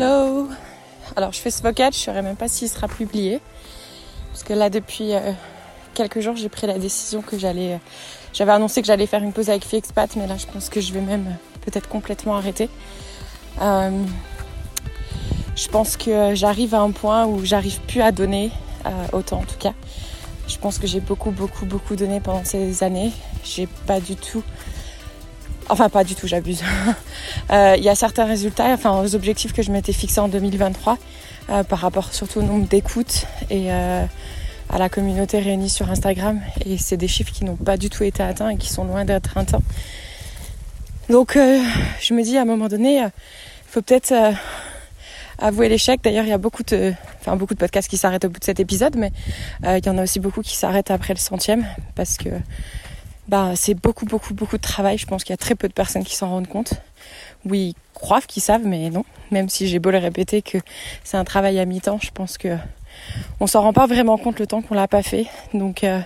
Hello Alors je fais ce vocal, je ne saurais même pas s'il sera publié. Parce que là depuis euh, quelques jours j'ai pris la décision que j'allais... Euh, j'avais annoncé que j'allais faire une pause avec Expat, mais là je pense que je vais même euh, peut-être complètement arrêter. je pense que j'arrive à un point où j'arrive plus à donner, autant en tout cas. Je pense que j'ai beaucoup beaucoup beaucoup donné pendant ces années. J'ai pas du tout Enfin, pas du tout, j'abuse. Euh, il y a certains résultats, enfin, aux objectifs que je m'étais fixés en 2023, euh, par rapport surtout au nombre d'écoutes et euh, à la communauté réunie sur Instagram. Et c'est des chiffres qui n'ont pas du tout été atteints et qui sont loin d'être atteints. Donc, je me dis à un moment donné, il faut peut-être avouer l'échec. D'ailleurs, il y a beaucoup de, enfin, beaucoup de podcasts qui s'arrêtent au bout de cet épisode, mais il y en a aussi beaucoup qui s'arrêtent après le centième parce que bah, c'est beaucoup, beaucoup, beaucoup de travail. Je pense qu'il y a très peu de personnes qui s'en rendent compte. Oui, croient qu'ils savent, mais non. Même si j'ai beau le répéter que c'est un travail à mi-temps, je pense que on s'en rend pas vraiment compte le temps qu'on l'a pas fait. Donc, euh,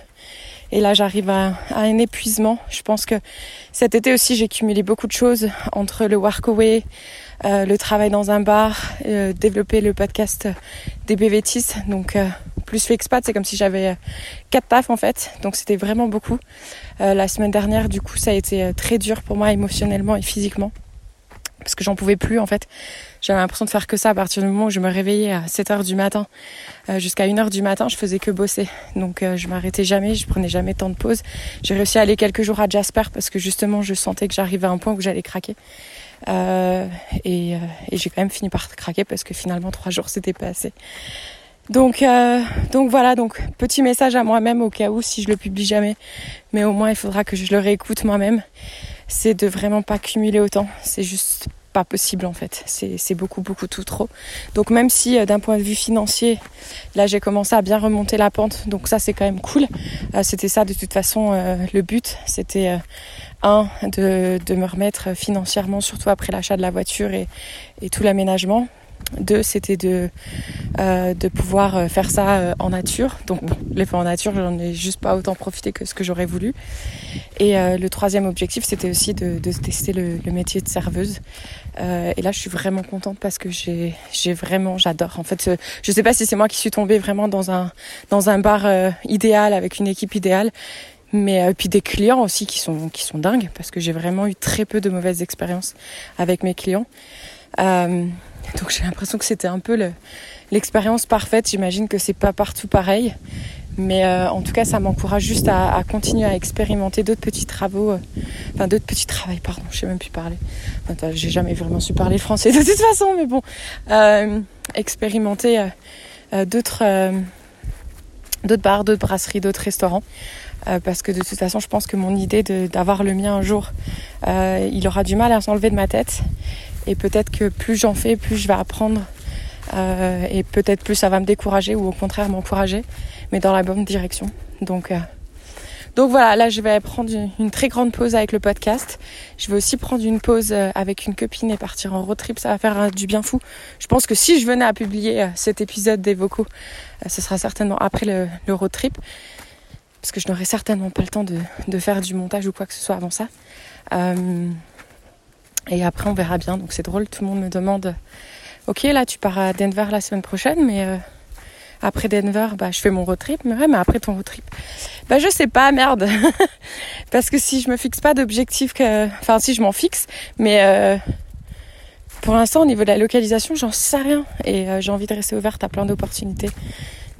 et là, j'arrive à, un épuisement. Je pense que cet été aussi, j'ai cumulé beaucoup de choses entre le workaway, euh, le travail dans un bar, euh, développer le podcast des BVTIS. Donc, euh, plus l'expat, c'est comme si j'avais euh, quatre tafs en fait. Donc c'était vraiment beaucoup. Euh, la semaine dernière, du coup, ça a été euh, très dur pour moi émotionnellement et physiquement. Parce que j'en pouvais plus en fait. J'avais l'impression de faire que ça à partir du moment où je me réveillais à 7h du matin jusqu'à 1h du matin, je faisais que bosser. Donc je m'arrêtais jamais, je prenais jamais tant de pause. J'ai réussi à aller quelques jours à Jasper parce que justement je sentais que j'arrivais à un point où j'allais craquer. et, et j'ai quand même fini par craquer parce que finalement trois jours c'était pas assez. Donc, euh, donc voilà, donc petit message à moi-même au cas où si je le publie jamais, mais au moins il faudra que je le réécoute moi-même. C'est de vraiment pas cumuler autant. C'est juste pas possible en fait. C'est beaucoup, beaucoup tout trop. Donc même si euh, d'un point de vue financier, là j'ai commencé à bien remonter la pente, donc ça c'est quand même cool. Euh, c'était ça de toute façon le but. C'était un de, me remettre financièrement, surtout après l'achat de la voiture et tout l'aménagement. Deux, c'était de, euh, de pouvoir euh, faire ça euh, en nature. Donc bon, l'effet en nature, j'en ai juste pas autant profité que ce que j'aurais voulu. Et le troisième objectif, c'était aussi de, de tester le, le, métier de serveuse. et là, je suis vraiment contente parce que j'ai, j'ai vraiment, j'adore. En fait, je sais pas si c'est moi qui suis tombée vraiment dans un, dans un bar idéal avec une équipe idéale mais puis des clients aussi qui sont qui sont dingues parce que j'ai vraiment eu très peu de mauvaises expériences avec mes clients. Euh, donc j'ai l'impression que c'était un peu l'expérience parfaite. J'imagine que c'est pas partout pareil. Mais euh, en tout cas, ça m'encourage juste à, continuer à expérimenter d'autres petits travaux, euh, enfin d'autres petits travaux, pardon, je sais même plus parler. Enfin, j'ai jamais vraiment su parler français de toute façon, mais bon, euh, expérimenter d'autres, d'autres bars, d'autres brasseries, d'autres restaurants, parce que de toute façon, je pense que mon idée d'avoir le mien un jour, il aura du mal à s'enlever de ma tête. Et peut-être que plus j'en fais, plus je vais apprendre. Euh, et peut-être plus ça va me décourager ou au contraire m'encourager, mais dans la bonne direction. Donc, euh, donc voilà, là je vais prendre une, très grande pause avec le podcast. Je vais aussi prendre une pause euh, avec une copine et partir en road trip. Ça va faire du bien fou. Je pense que si je venais à publier cet épisode des vocaux, ce sera certainement après le, road trip. Parce que je n'aurai certainement pas le temps de, de, faire du montage ou quoi que ce soit avant ça. Et après, on verra bien. Donc c'est drôle, tout le monde me demande Ok, là, tu pars à Denver la semaine prochaine, mais euh, après Denver, bah, je fais mon road trip. Mais ouais, mais après ton road trip, bah, je sais pas, merde. Parce que si je me fixe pas d'objectif, que... enfin, si je m'en fixe, mais euh, pour l'instant, au niveau de la localisation, j'en sais rien. Et euh, j'ai envie de rester ouverte à plein d'opportunités.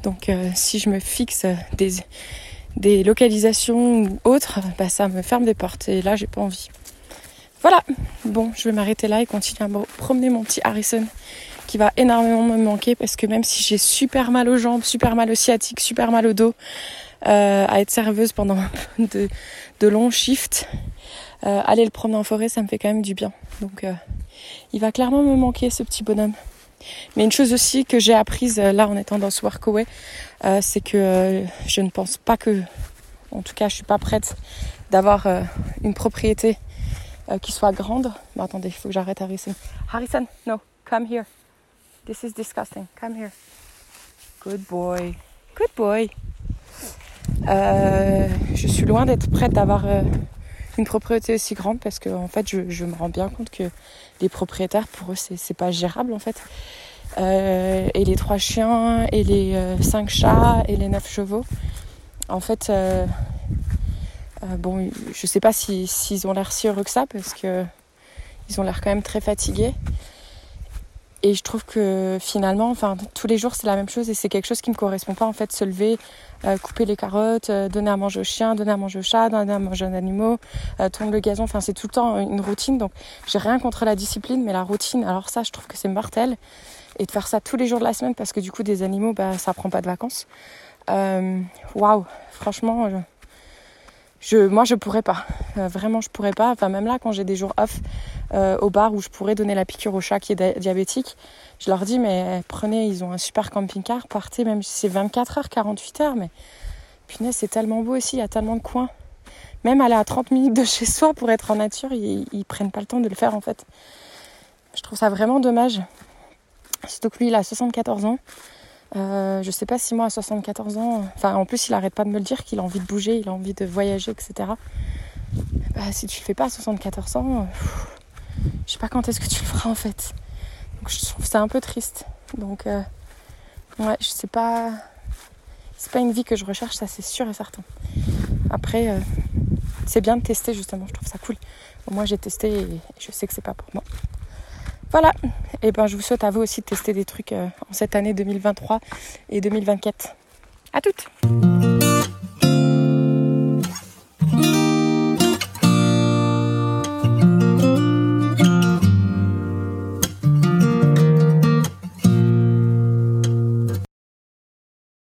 Donc, si je me fixe des, des localisations ou autres, bah, ça me ferme des portes. Et là, j'ai pas envie. Voilà, bon, je vais m'arrêter là et continuer à me promener mon petit Harrison qui va énormément me manquer parce que même si j'ai super mal aux jambes, super mal au sciatique, super mal au dos, euh, à être serveuse pendant de, de longs shifts, euh, aller le promener en forêt, ça me fait quand même du bien. Donc euh, il va clairement me manquer ce petit bonhomme. Mais une chose aussi que j'ai apprise là en étant dans ce workaway, c'est que je ne pense pas que, en tout cas je suis pas prête d'avoir une propriété euh, qui soit grande. Mais attendez, il faut que j'arrête Harrison. Harrison, no, come here. This is disgusting. Come here. Good boy. Good boy. Euh, je suis loin d'être prête d'avoir euh, une propriété aussi grande parce que en fait je, je, me rends bien compte que les propriétaires pour eux c'est pas gérable en fait. Et les trois chiens et les cinq chats et les neuf chevaux. En fait, euh, bon, je sais pas s'ils si, ont l'air si heureux que ça parce que ils ont l'air quand même très fatigués. Et je trouve que finalement, enfin, tous les jours, c'est la même chose et c'est quelque chose qui me correspond pas. En fait, se lever, euh, couper les carottes, euh, donner à manger aux chiens, donner à manger aux chats, donner à manger aux animaux, tondre le gazon. Enfin, c'est tout le temps une routine. Donc, j'ai rien contre la discipline, mais la routine, alors ça, je trouve que c'est mortel. Et de faire ça tous les jours de la semaine parce que du coup, des animaux, bah, ça prend pas de vacances. Waouh, franchement. Je, moi, je pourrais pas. Euh, vraiment, je pourrais pas. Enfin, même là, quand j'ai des jours off euh, au bar où je pourrais donner la piqûre au chat qui est diabétique, je leur dis, mais prenez, ils ont un super camping-car, partez, même si c'est 24 heures, 48 heures. Mais punaise, c'est tellement beau aussi, il y a tellement de coins. Même aller à 30 minutes de chez soi pour être en nature, ils, ils prennent pas le temps de le faire en fait. Je trouve ça vraiment dommage. Surtout que lui, il a 74 ans. Euh, je sais pas si moi à 74 ans, enfin en plus il arrête pas de me le dire qu'il a envie de bouger, il a envie de voyager, etc. Bah, si tu le fais pas à 74 ans, euh, je sais pas quand est-ce que tu le feras en fait. Donc je trouve ça un peu triste. Donc euh, ouais, je sais pas, c'est pas une vie que je recherche, ça c'est sûr et certain. Après, c'est bien de tester justement, je trouve ça cool. moi j'ai testé et je sais que c'est pas pour moi. Voilà, et ben je vous souhaite à vous aussi de tester des trucs euh, en cette année 2023 et 2024. À toutes